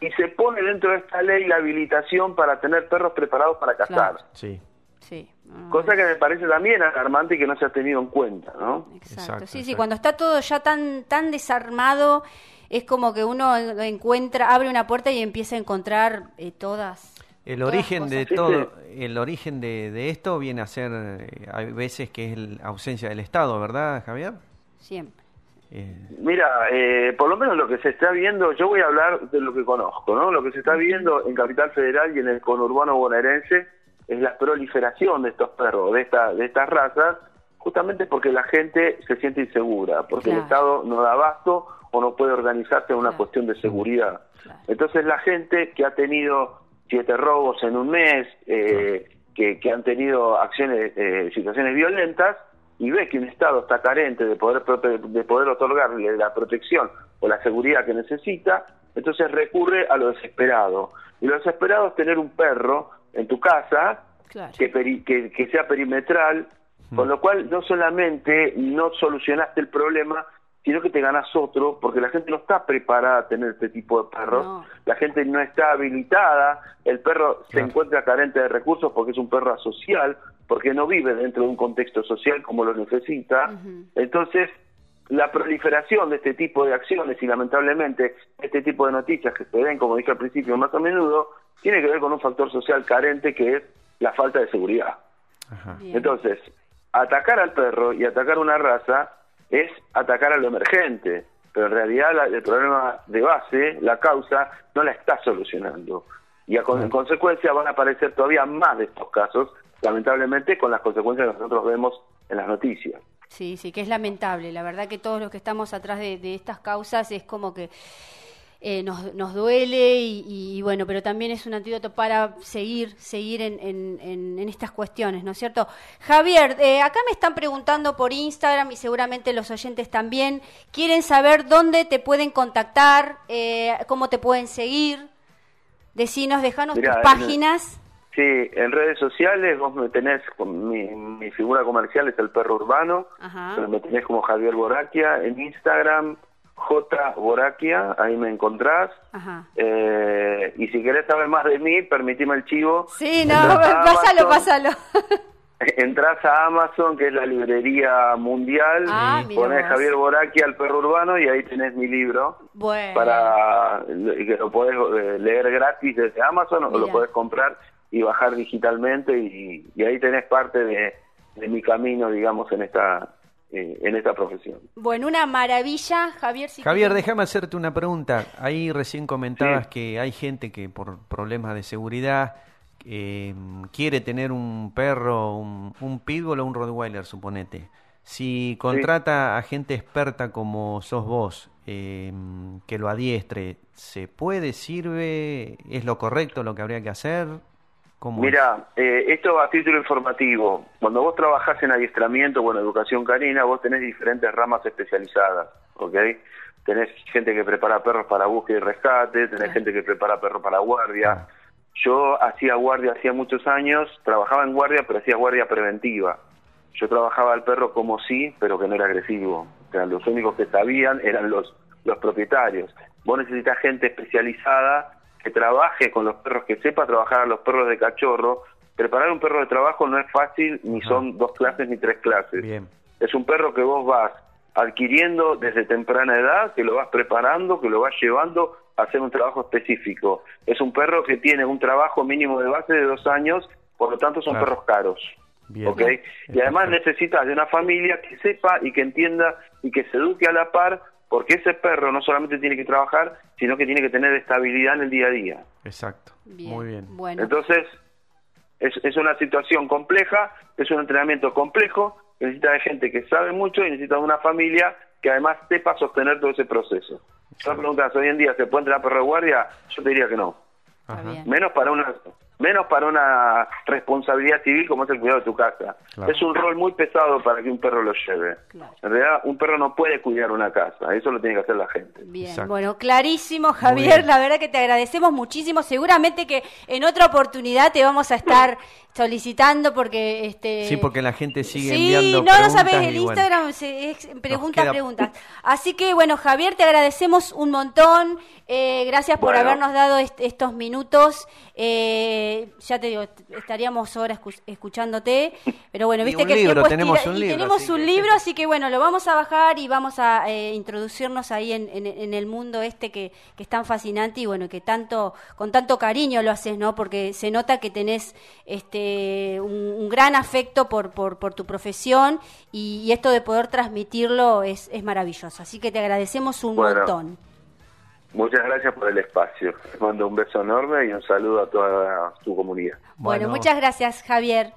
Y se pone dentro de esta ley la habilitación para tener perros preparados para cazar. Claro. Sí. Sí. no, Cosa que me parece también alarmante y que no se ha tenido en cuenta, ¿no? Exacto. Exacto, sí, sí, cuando está todo ya tan tan desarmado, es como que uno encuentra, abre una puerta y empieza a encontrar eh, todas. El todas origen de cosas. Sí, todo, el origen de, de esto viene a ser, eh, hay veces que es la ausencia del Estado, ¿verdad, Javier? Siempre. Eh, Mira, eh, por lo menos lo que se está viendo, yo voy a hablar de lo que conozco, ¿no? Lo que se está viendo en Capital Federal y en el conurbano bonaerense es la proliferación de estos perros, de, esta, de estas razas, justamente porque la gente se siente insegura, porque el. Estado no da abasto o no puede organizarse en una Claro. cuestión de seguridad. Claro. Entonces la gente que ha tenido siete robos en un mes, eh, que, que han tenido acciones, eh, situaciones violentas, y ve que un Estado está carente de poder de poder otorgarle la protección o la seguridad que necesita, entonces recurre a lo desesperado. Y lo desesperado es tener un perro en tu casa Claro. que, peri- que, que sea perimetral, con lo cual no solamente no solucionaste el problema, sino que te ganas otro, porque la gente no está preparada a tener este tipo de perros, No. la gente no está habilitada, el perro se encuentra carente de recursos porque es un perro asocial, porque no vive dentro de un contexto social como lo necesita, entonces la proliferación de este tipo de acciones y lamentablemente este tipo de noticias que se ven, como dije al principio, más a menudo, tiene que ver con un factor social carente que es la falta de seguridad. Ajá. Entonces, atacar al perro y atacar una raza es atacar a lo emergente, pero en realidad la- el problema de base, la causa, no la está solucionando. Y a con- en consecuencia van a aparecer todavía más de estos casos, lamentablemente con las consecuencias que nosotros vemos en las noticias. Sí, sí, que es lamentable. La verdad que todos los que estamos atrás de, de estas causas es como que eh, nos, nos duele y, y, bueno, pero también es un antídoto para seguir, seguir en, en- en- en estas cuestiones, ¿no es cierto? Javier, eh, acá me están preguntando por Instagram y seguramente los oyentes también quieren saber dónde te pueden contactar, eh, cómo te pueden seguir. Decinos, dejanos Mirá, tus páginas. Sí, en redes sociales vos me tenés, mi, mi figura comercial es el perro urbano, Ajá. pero me tenés como Javier Boraquia, en Instagram J Boraquia, ahí me encontrás. Ajá. Eh, y si querés saber más de mí, permitime el chivo. Sí, no, Entrás pásalo, Amazon, pásalo. Entras a Amazon, que es la librería mundial, Ah, vos. Javier Boraquia, el perro urbano, y ahí tenés mi libro. Bueno. para que lo podés eh, leer gratis desde Amazon o lo podés comprar y bajar digitalmente y, y ahí tenés parte de, de mi camino digamos en esta eh, en esta profesión Bueno, una maravilla, Javier. Si Javier, déjame hacerte una pregunta. Ahí recién comentabas Sí. que hay gente que por problemas de seguridad eh, quiere tener un perro, un, un pitbull o un rottweiler, suponete. Si contrata a gente experta como sos vos, eh, que lo adiestre, ¿se puede, sirve? ¿Es lo correcto lo que habría que hacer? Mira, eh, esto a título informativo. Cuando vos trabajás en adiestramiento o en educación canina, vos tenés diferentes ramas especializadas, ¿ok? Tenés gente que prepara perros para búsqueda y rescate, tenés gente que prepara perros para guardia. Yo hacía guardia hacía muchos años, trabajaba en guardia, pero hacía guardia preventiva. Yo trabajaba al perro como sí, pero que no era agresivo. O sea, los únicos que sabían eran los, los propietarios. Vos necesitas gente especializada que trabaje con los perros, que sepa trabajar a los perros de cachorro. Preparar un perro de trabajo no es fácil, ni Ajá. son dos clases ni tres clases. Bien. Es un perro que vos vas adquiriendo desde temprana edad, que lo vas preparando, que lo vas llevando a hacer un trabajo específico. Es un perro que tiene un trabajo mínimo de base de dos años, por lo tanto son Claro. perros caros. Y además necesitas de una familia que sepa y que entienda y que se eduque a la par, porque ese perro no solamente tiene que trabajar, sino que tiene que tener estabilidad en el día a día. Exacto. Bien, Muy bien. Bueno, Entonces, es, es una situación compleja, es un entrenamiento complejo, necesita de gente que sabe mucho y necesita de una familia que además sepa sostener todo ese proceso. Si me preguntas, hoy en día, ¿se puede entrenar perro de guardia? Yo te diría que no. Ajá. Menos para una menos para una responsabilidad civil como es el cuidado de tu casa. Claro. Es un rol muy pesado para que un perro lo lleve. Claro. En realidad, un perro no puede cuidar una casa, eso lo tiene que hacer la gente. Bien, Exacto. bueno, clarísimo, Javier. La verdad que te agradecemos muchísimo. Seguramente que en otra oportunidad te vamos a estar solicitando porque este Sí, porque la gente sigue Sí, enviando no, no preguntas sabes, y el bueno. Instagram se, es preguntas, queda- preguntas. Así que bueno, Javier, te agradecemos un montón. Eh, gracias por Bueno. habernos dado est- estos minutos. Eh, ya te digo, estaríamos horas escu- escuchándote, pero bueno, Y viste un que el tiempo tenemos tira- un y libro, tenemos así un que- libro, así que bueno, lo vamos a bajar y vamos a eh, introducirnos ahí en, en- en el mundo este que, que es tan fascinante y bueno, que tanto con tanto cariño lo haces, ¿no? Porque se nota que tenés este un, un gran afecto por, por, por tu profesión y, y esto de poder transmitirlo es, es maravilloso. Así que te agradecemos un Bueno. montón. Muchas gracias por el espacio. Les mando un beso enorme y un saludo a toda tu comunidad. Bueno, Bueno. muchas gracias, Javier.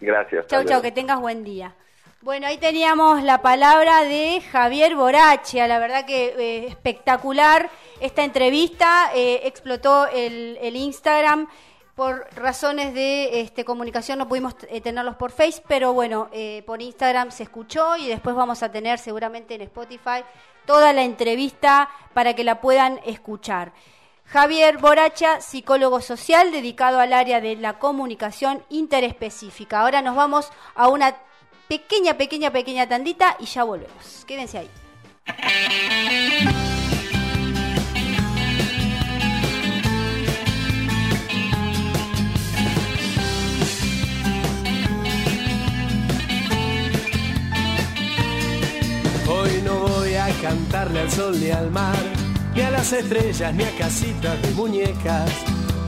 Gracias. Chau, chau, que tengas buen día. Bueno, ahí teníamos la palabra de Javier Borachia, la verdad que eh, espectacular esta entrevista, eh, explotó el, el Instagram. Por razones de este, comunicación no pudimos eh, tenerlos por Face, pero bueno, eh, por Instagram se escuchó y después vamos a tener seguramente en Spotify toda la entrevista para que la puedan escuchar. Javier Boracha, psicólogo social dedicado al área de la comunicación interespecífica. Ahora nos vamos a una pequeña, pequeña, pequeña tandita y ya volvemos. Quédense ahí. Hablarle al sol ni al mar, ni a las estrellas, ni a casitas de muñecas.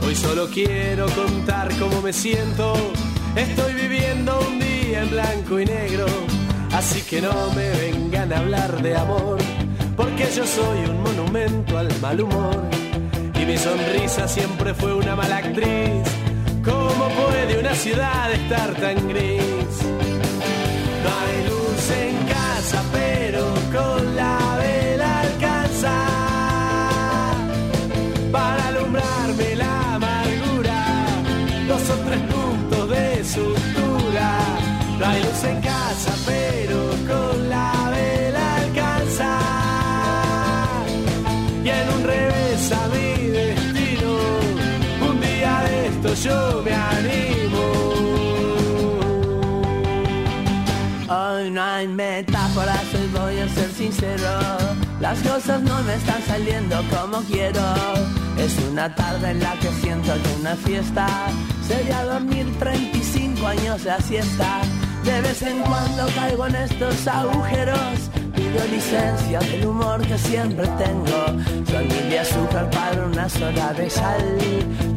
Hoy solo quiero contar cómo me siento. Estoy viviendo un día en blanco y negro, así que no me vengan a hablar de amor, porque yo soy un monumento al mal humor. Y mi sonrisa siempre fue una mala actriz. ¿Cómo puede una ciudad estar tan gris? No hay luz en No hay luz en casa, pero con la vela alcanza. Y en un revés a mi destino, un día de esto yo me animo. Hoy no hay metáforas, hoy voy a ser sincero. Las cosas no me están saliendo como quiero. Es una tarde en la que siento que una fiesta sería dormir 35 años de siesta. De vez en cuando caigo en estos agujeros. Pido licencia del humor que siempre tengo. Soy mil de azúcar para una sola de sal.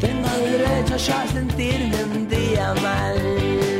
Tengo derecho yo a sentirme un día mal.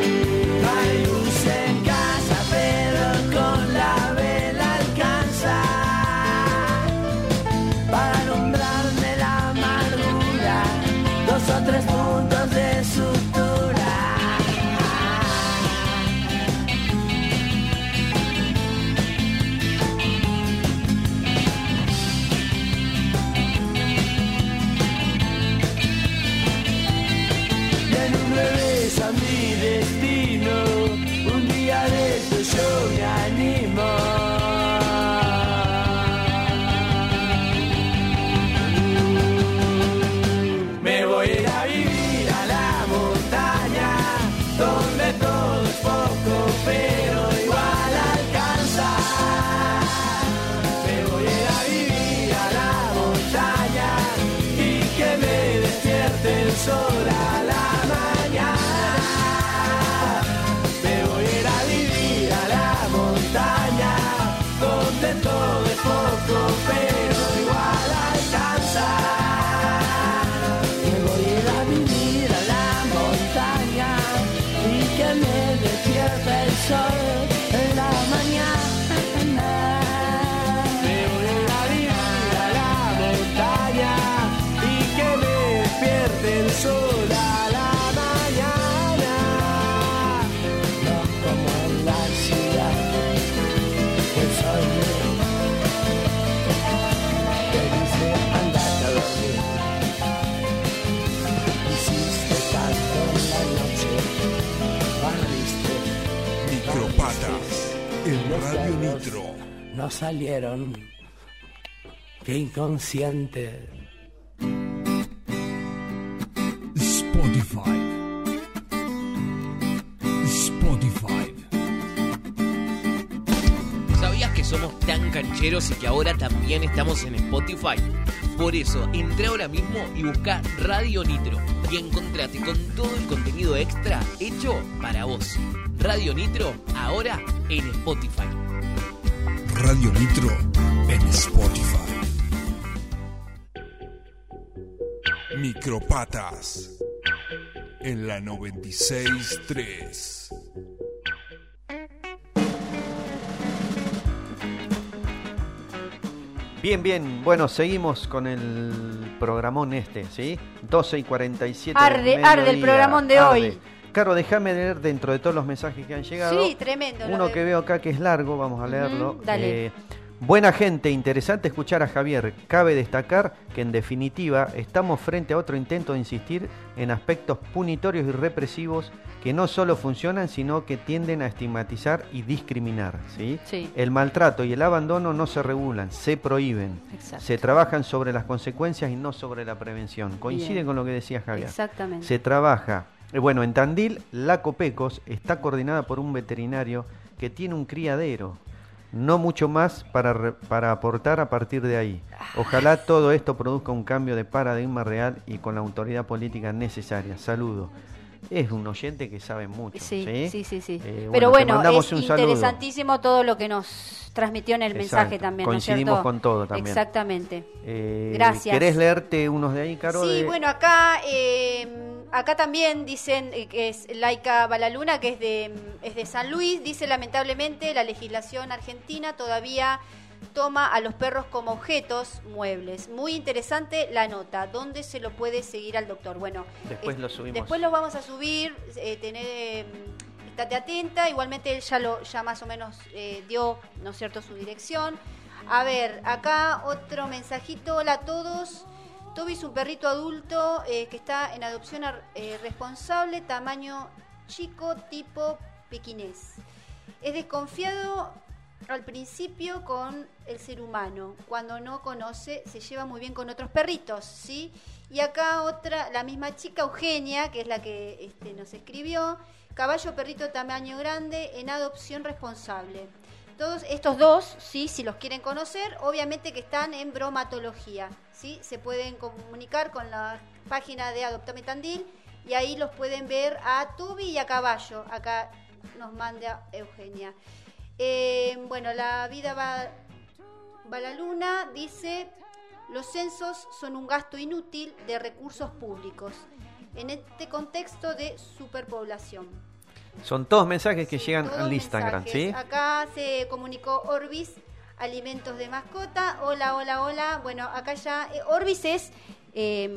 En Radio Nitro. No salieron. Qué inconsciente. Spotify. Spotify. ¿Sabías que somos tan cancheros y que ahora también estamos en Spotify? Por eso, entra ahora mismo y busca Radio Nitro y encontrate con todo el contenido extra hecho para vos. Radio Nitro, ahora en Spotify. Radio Nitro en Spotify. Micropatas en la 96.3. Bien, bien. Bueno, seguimos con el programón este, ¿sí? 12 y 47. Arde, arde el programón de Arde. hoy. Caro, déjame leer dentro de todos los mensajes que han llegado. Sí, tremendo. Uno de- que veo acá que es largo, vamos a leerlo. Dale. Eh, buena gente, interesante escuchar a Javier. Cabe destacar que en definitiva estamos frente a otro intento de insistir en aspectos punitorios y represivos que no solo funcionan, sino que tienden a estigmatizar y discriminar. ¿sí? Sí. El maltrato y el abandono no se regulan, se prohíben. Exacto. Se trabajan sobre las consecuencias y no sobre la prevención. Coincide Bien. con lo que decía Javier. Exactamente. Se trabaja. Eh, Bueno, en Tandil, la Copecos está coordinada por un veterinario que tiene un criadero. No mucho más para, para aportar a partir de ahí. Ojalá todo esto produzca un cambio de paradigma real y con la autoridad política necesaria. Saludo. Es un oyente que sabe mucho. Sí, sí, sí. sí, Eh, Pero bueno, mandamos es saludo. interesantísimo todo lo que nos transmitió en el mensaje también. ¿no es Coincidimos con todo también. Exactamente. Eh, Gracias. ¿Querés leerte unos de ahí, Caro? Sí, de- bueno, acá eh, acá también dicen que es Laika Balaluna, que es de, es de San Luis, dice lamentablemente la legislación argentina todavía toma a los perros como objetos muebles. Muy interesante la nota. ¿Dónde se lo puede seguir al doctor? Bueno, Después es- lo subimos. Después lo vamos a subir, eh, tener, eh, estate atenta, igualmente él ya, lo, ya más o menos eh, dio, ¿no es cierto?, su dirección. A ver, acá otro mensajito, hola a todos. Toby es un perrito adulto eh, que está en adopción eh, responsable, tamaño chico, tipo pequinés. Es desconfiado al principio con el ser humano. Cuando no conoce, se lleva muy bien con otros perritos, ¿sí? Y acá otra, la misma chica, Eugenia, que es la que este, nos escribió. Caballo, perrito tamaño grande, en adopción responsable. Todos estos dos, sí, si los quieren conocer, obviamente que están en bromatología, ¿sí? Se pueden comunicar con la página de Adoptame Tandil y ahí los pueden ver a Tubi y a Caballo. Acá nos manda Eugenia. Eh, bueno, la vida va, va a la luna, dice, los censos son un gasto inútil de recursos públicos en este contexto de superpoblación. Son todos mensajes que llegan al Instagram, ¿sí? Acá se comunicó Orbis, alimentos de mascota. Hola, hola, hola. Bueno, acá ya. eh, Orbis es eh,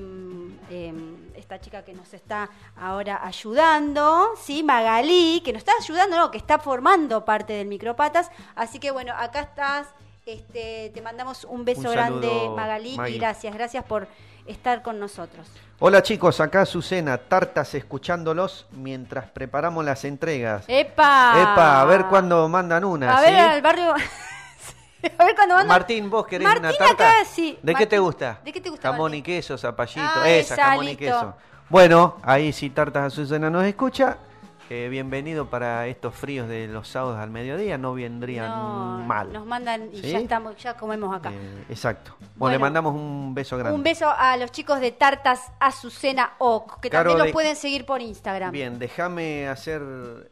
eh, esta chica que nos está ahora ayudando, ¿sí? Magalí, que nos está ayudando, no, que está formando parte del Micropatas. Así que bueno, acá estás. Este, te mandamos un beso Un grande, Magalí, Maggie. y gracias, gracias por estar con nosotros. Hola chicos, acá Azucena, tartas escuchándolos mientras preparamos las entregas. ¡Epa! Epa, a ver cuándo mandan una, A ¿sí? ver, al barrio. a ver cuando mandan. Martín, vos querés una Martín tarta. acá, sí. ¿De qué Martín, te gusta? ¿De qué te gusta? Jamón y Martín? queso, zapallito, Ah, esa, esa, jamón y listo. queso. Bueno, ahí si Tartas Azucena nos escucha, eh, bienvenido para estos fríos de los sábados al mediodía, no vendrían No, mal. Nos mandan y ¿Sí? ya estamos, ya comemos acá. Eh, exacto. Bueno, Bueno, le mandamos un beso grande. Un beso a los chicos de Tartas Azucena Oc, que Caro, también los de- pueden seguir por Instagram. Bien, déjame hacer,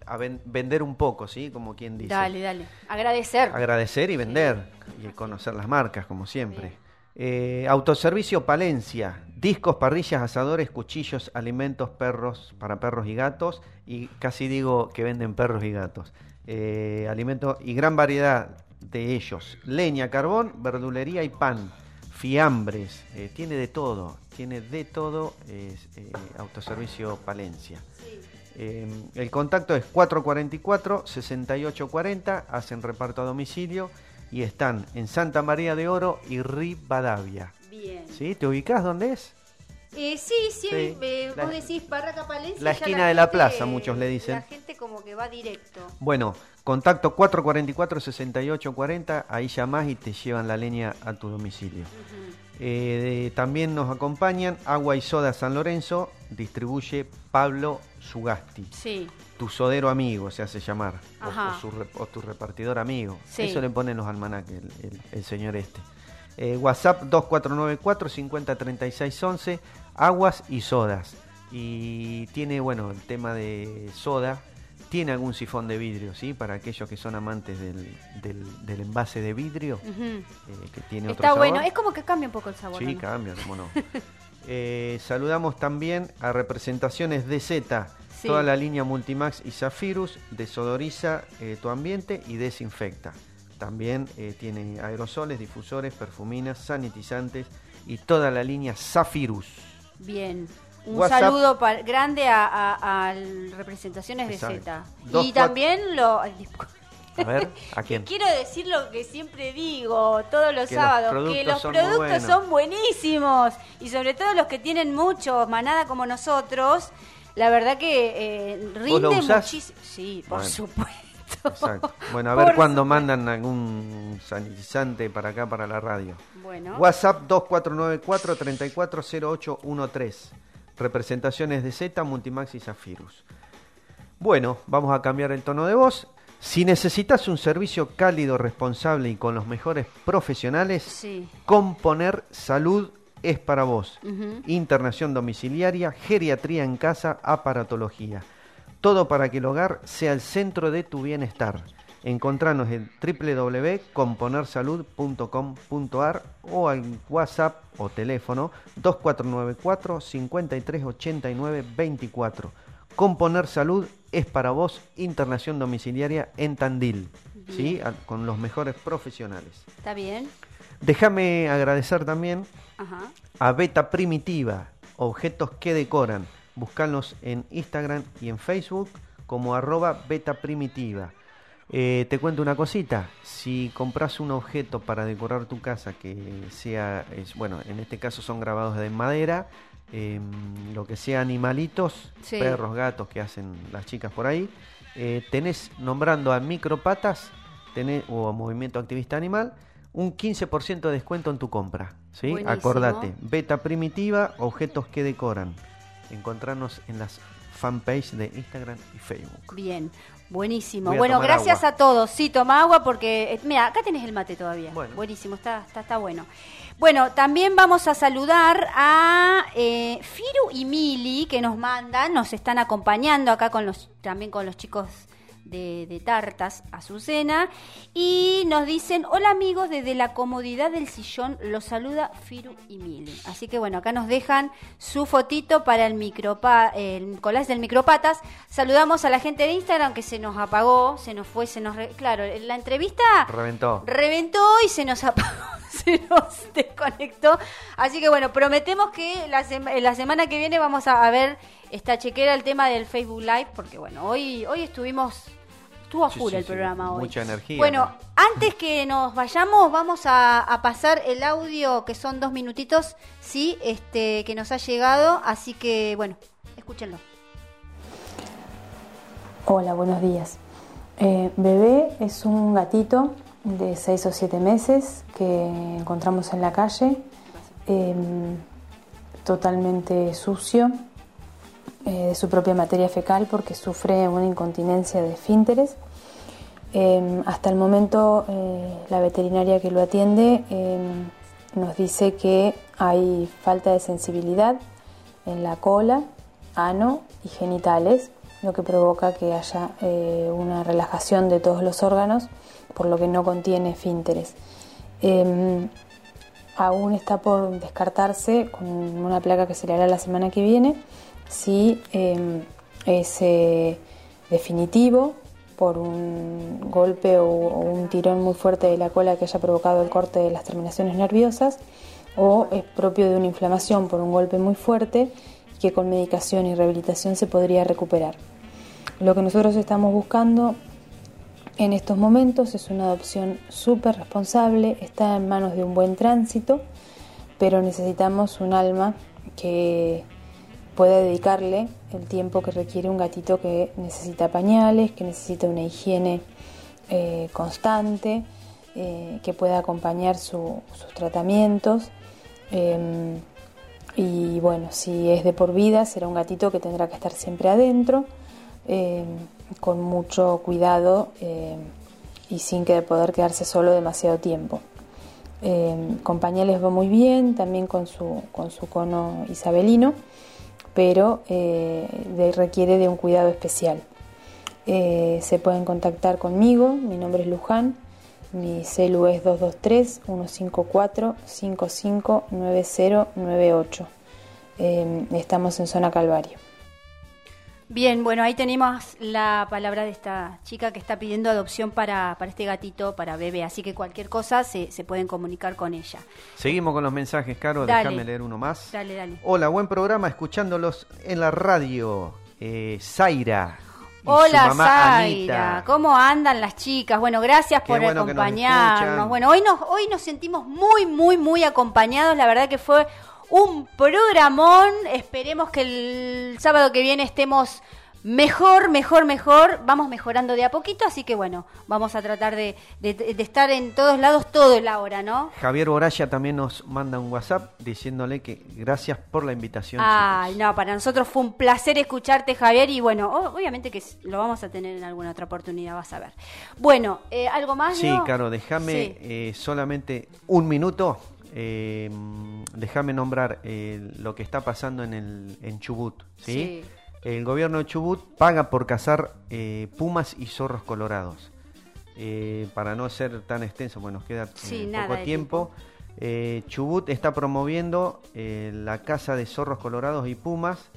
a ven- vender un poco, ¿sí? Como quien dice. Dale, dale. Agradecer. Agradecer y vender y conocer las marcas, como siempre. Eh, autoservicio Palencia, discos, parrillas, asadores, cuchillos, alimentos, perros para perros y gatos y casi digo que venden perros y gatos. Eh, alimentos y gran variedad de ellos. Leña, carbón, verdulería y pan. Fiambres, eh, tiene de todo, tiene de todo es, Autoservicio Palencia. Eh, el contacto es 444-6840, hacen reparto a domicilio y están en Santa María de Oro y Rivadavia. Bien. ¿Sí? ¿Te ubicás dónde es? Eh, sí, sí, Sí. eh, La- vos decís Barraca Palencia. la esquina de la plaza, muchos le dicen. La gente como que va directo. Bueno, contacto 444-6840, ahí llamás y te llevan la leña a tu domicilio. Eh, de- también nos acompañan Agua y Soda San Lorenzo, distribuye Pablo Sugasti. Sí. Tu sodero amigo se hace llamar, o- Ajá. o, su rep- o tu repartidor amigo. Sí. Eso le ponen los almanaques el, el- el señor este. Eh, WhatsApp 2494 503611 aguas y sodas. Y tiene, bueno, el tema de soda, tiene algún sifón de vidrio, ¿sí? Para aquellos que son amantes del, del- del envase de vidrio, Ujú. eh, que tiene otro Está sabor. bueno, es como que cambia un poco el sabor. Sí, ¿no? cambia, cómo no. Eh, saludamos también a representaciones de Z, Sí. toda la línea Multimax y Zafirus, desodoriza eh, tu ambiente y desinfecta. También eh, tiene aerosoles, difusores, perfuminas, sanitizantes y toda la línea Zafirus. Bien. Un WhatsApp. saludo grande a, a- a representaciones de. Z. Y también lo. A ver, ¿a quién? Quiero decir lo que siempre digo todos los Que los sábados, que los son productos son buenísimos y sobre todo los que tienen muchos, manada como nosotros, la verdad que eh, rinde muchísimo. Sí, por Bueno. supuesto. Exacto. Bueno, a ver cuándo mandan algún sanitizante para acá, para la radio. Bueno. WhatsApp 2494-340813. Representaciones de Z, Multimax y Zafirus. Bueno, vamos a cambiar el tono de voz. Si necesitas un servicio cálido, responsable y con los mejores profesionales, Sí. Componer Salud es para vos. Internación domiciliaria, geriatría en casa, aparatología. Todo para que el hogar sea el centro de tu bienestar. Encontranos en www.componersalud.com.ar o al WhatsApp o teléfono 2494 5389 24. Componer Salud es para vos internación domiciliaria en Tandil, ¿sí? A- con los mejores profesionales. ¿Está bien? Déjame agradecer también Ajá. a Beta Primitiva, objetos que decoran. Buscanos en Instagram y en Facebook como arroba Beta Primitiva. Eh, te cuento una cosita, si compras un objeto para decorar tu casa que sea, es, bueno, en este caso son grabados de madera, em, lo que sea animalitos, Sí. perros, gatos que hacen las chicas por ahí, eh, tenés nombrando a Micropatas tenés, o a Movimiento Activista Animal un 15% de descuento en tu compra. ¿sí? Buenísimo. Acordate, Beta Primitiva, objetos que decoran. Encontrarnos en las fanpage de Instagram y Facebook. Bien, buenísimo. Bueno, gracias agua. a todos. Sí, toma agua porque, eh, mira, acá tenés el mate todavía. Bueno. Buenísimo, está, está, está bueno. Bueno, también vamos a saludar a eh, Firu y Mili que nos mandan, nos están acompañando acá con los, también con los chicos de, de Tartas Azucena y nos dicen, hola amigos, desde la comodidad del sillón los saluda Firu y Mili. Así que bueno, acá nos dejan su fotito para el, micropa, el collage del micropatas. Saludamos a la gente de Instagram que se nos apagó, se nos fue, se nos... re- Claro, la entrevista Reventó. reventó y se nos apagó, se nos desconectó. Así que bueno, prometemos que la, sema- la semana que viene vamos a, a ver esta chequera el tema del Facebook Live, porque bueno, hoy, hoy estuvimos, estuvo a Sí, full sí, el sí, programa hoy. mucha energía, Bueno, ¿no? antes que nos vayamos, vamos a, a pasar el audio, que son dos minutitos, sí, este, que nos ha llegado, así que bueno, escúchenlo. Hola, buenos días. Eh, bebé es un gatito de 6 o 7 meses que encontramos en la calle, eh, totalmente sucio eh, de su propia materia fecal porque sufre una incontinencia de esfínteres. Eh, hasta el momento eh, la veterinaria que lo atiende eh, nos dice que hay falta de sensibilidad en la cola, ano y genitales, lo que provoca que haya eh, una relajación de todos los órganos, por lo que no contiene esfínteres. Eh, aún está por descartarse con una placa que se le hará la semana que viene si eh, es definitivo por un golpe o, o un tirón muy fuerte de la cola que haya provocado el corte de las terminaciones nerviosas o es propio de una inflamación por un golpe muy fuerte que con medicación y rehabilitación se podría recuperar. Lo que nosotros estamos buscando en estos momentos es una adopción súper responsable, está en manos de un buen tránsito, pero necesitamos un alma que pueda dedicarle el tiempo que requiere un gatito que necesita pañales, que necesita una higiene eh, constante, eh, que pueda acompañar su- sus tratamientos. eh, y bueno, si es de por vida, será un gatito que tendrá que estar siempre adentro, eh, con mucho cuidado eh, y sin que poder quedarse solo demasiado tiempo. Con pañales va muy bien, también con su cono isabelino, pero eh, requiere de un cuidado especial. Eh, se pueden contactar conmigo, mi nombre es Luján, mi celu es 223-154-559098. Eh, estamos en zona Calvario. Bien, bueno, ahí tenemos la palabra de esta chica que está pidiendo adopción para, para este gatito, para bebé, así que cualquier cosa se, se pueden comunicar con ella. Seguimos con los mensajes, Caro. Déjame leer uno más. Dale, dale. Hola, buen programa, escuchándolos en la radio. Eh, Zaira. Hola Zaira, Anita. ¿cómo andan las chicas? Bueno, gracias Qué por bueno acompañarnos. Bueno, hoy nos, hoy nos sentimos muy, muy, muy acompañados. La verdad que fue un programón. Esperemos que el sábado que viene estemos mejor, mejor, mejor. Vamos mejorando de a poquito, así que bueno, vamos a tratar de, de- de estar en todos lados todo la hora, ¿no? Javier Boraya también nos manda un WhatsApp diciéndole que gracias por la invitación. Ay, no, para nosotros fue un placer escucharte, Javier, y bueno, obviamente que lo vamos a tener en alguna otra oportunidad, vas a ver. Bueno, eh, ¿algo más? Sí? Caro, déjame Sí. eh, solamente un minuto eh, déjame nombrar eh, lo que está pasando en, el, en Chubut. ¿sí? El gobierno de Chubut paga por cazar eh, pumas y zorros colorados. Para no ser tan extenso, bueno, nos queda Sí, poco tiempo. Chubut está promoviendo la caza de zorros colorados y pumas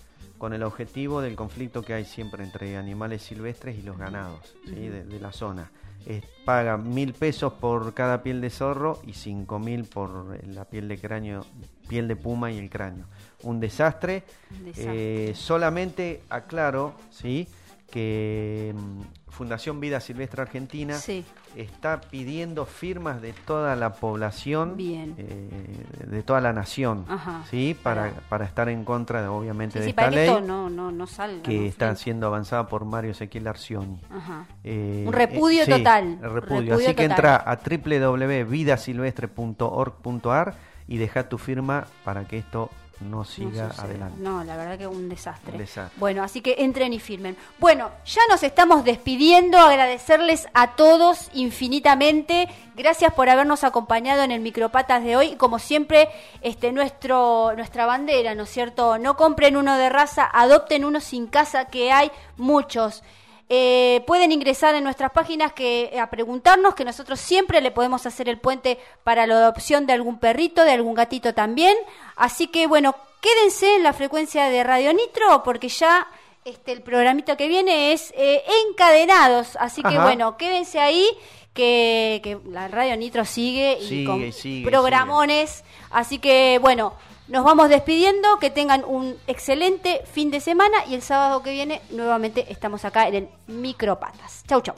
con el objetivo del conflicto que hay siempre entre animales silvestres y los ganados ¿sí? de, de la zona. Eh, paga mil pesos por cada piel de zorro y cinco mil por la piel de cráneo, piel de puma y el cráneo. Un desastre. Un desastre. Eh, solamente aclaro, sí, que mm, Fundación Vida Silvestre Argentina Sí. está pidiendo firmas de toda la población, Bien. eh, de toda la nación, Ajá. sí, para, para estar en contra, de, obviamente, Sí, de sí, esta para que ley esto no, no, no salga. que ¿no? está siendo avanzada por Mario Ezequiel Arcioni. Ajá. Eh, Un repudio sí, total. el repudio. Repudio Así que entra a www.vidasilvestre.org.ar y deja tu firma para que esto no siga adelante. No, la verdad que un desastre. Un desastre. Bueno, así que entren y firmen. Bueno, ya nos estamos despidiendo, agradecerles a todos infinitamente. Gracias por habernos acompañado en el Micropatas de hoy. Como siempre, este nuestro nuestra bandera, ¿no es cierto? No compren uno de raza, adopten uno sin casa, que hay muchos. Eh, pueden ingresar en nuestras páginas que, a preguntarnos, que nosotros siempre le podemos hacer el puente para la adopción de algún perrito, de algún gatito también. Así que bueno, quédense en la frecuencia de Radio Nitro porque ya este, el programito que viene es eh, encadenados. Así que Ajá. bueno, quédense ahí. Que, que la Radio Nitro sigue y Sigue, con sigue, programones. Así que bueno, nos vamos despidiendo. Que tengan un excelente fin de semana y el sábado que viene nuevamente estamos acá en el Micropatas. Chau, chau.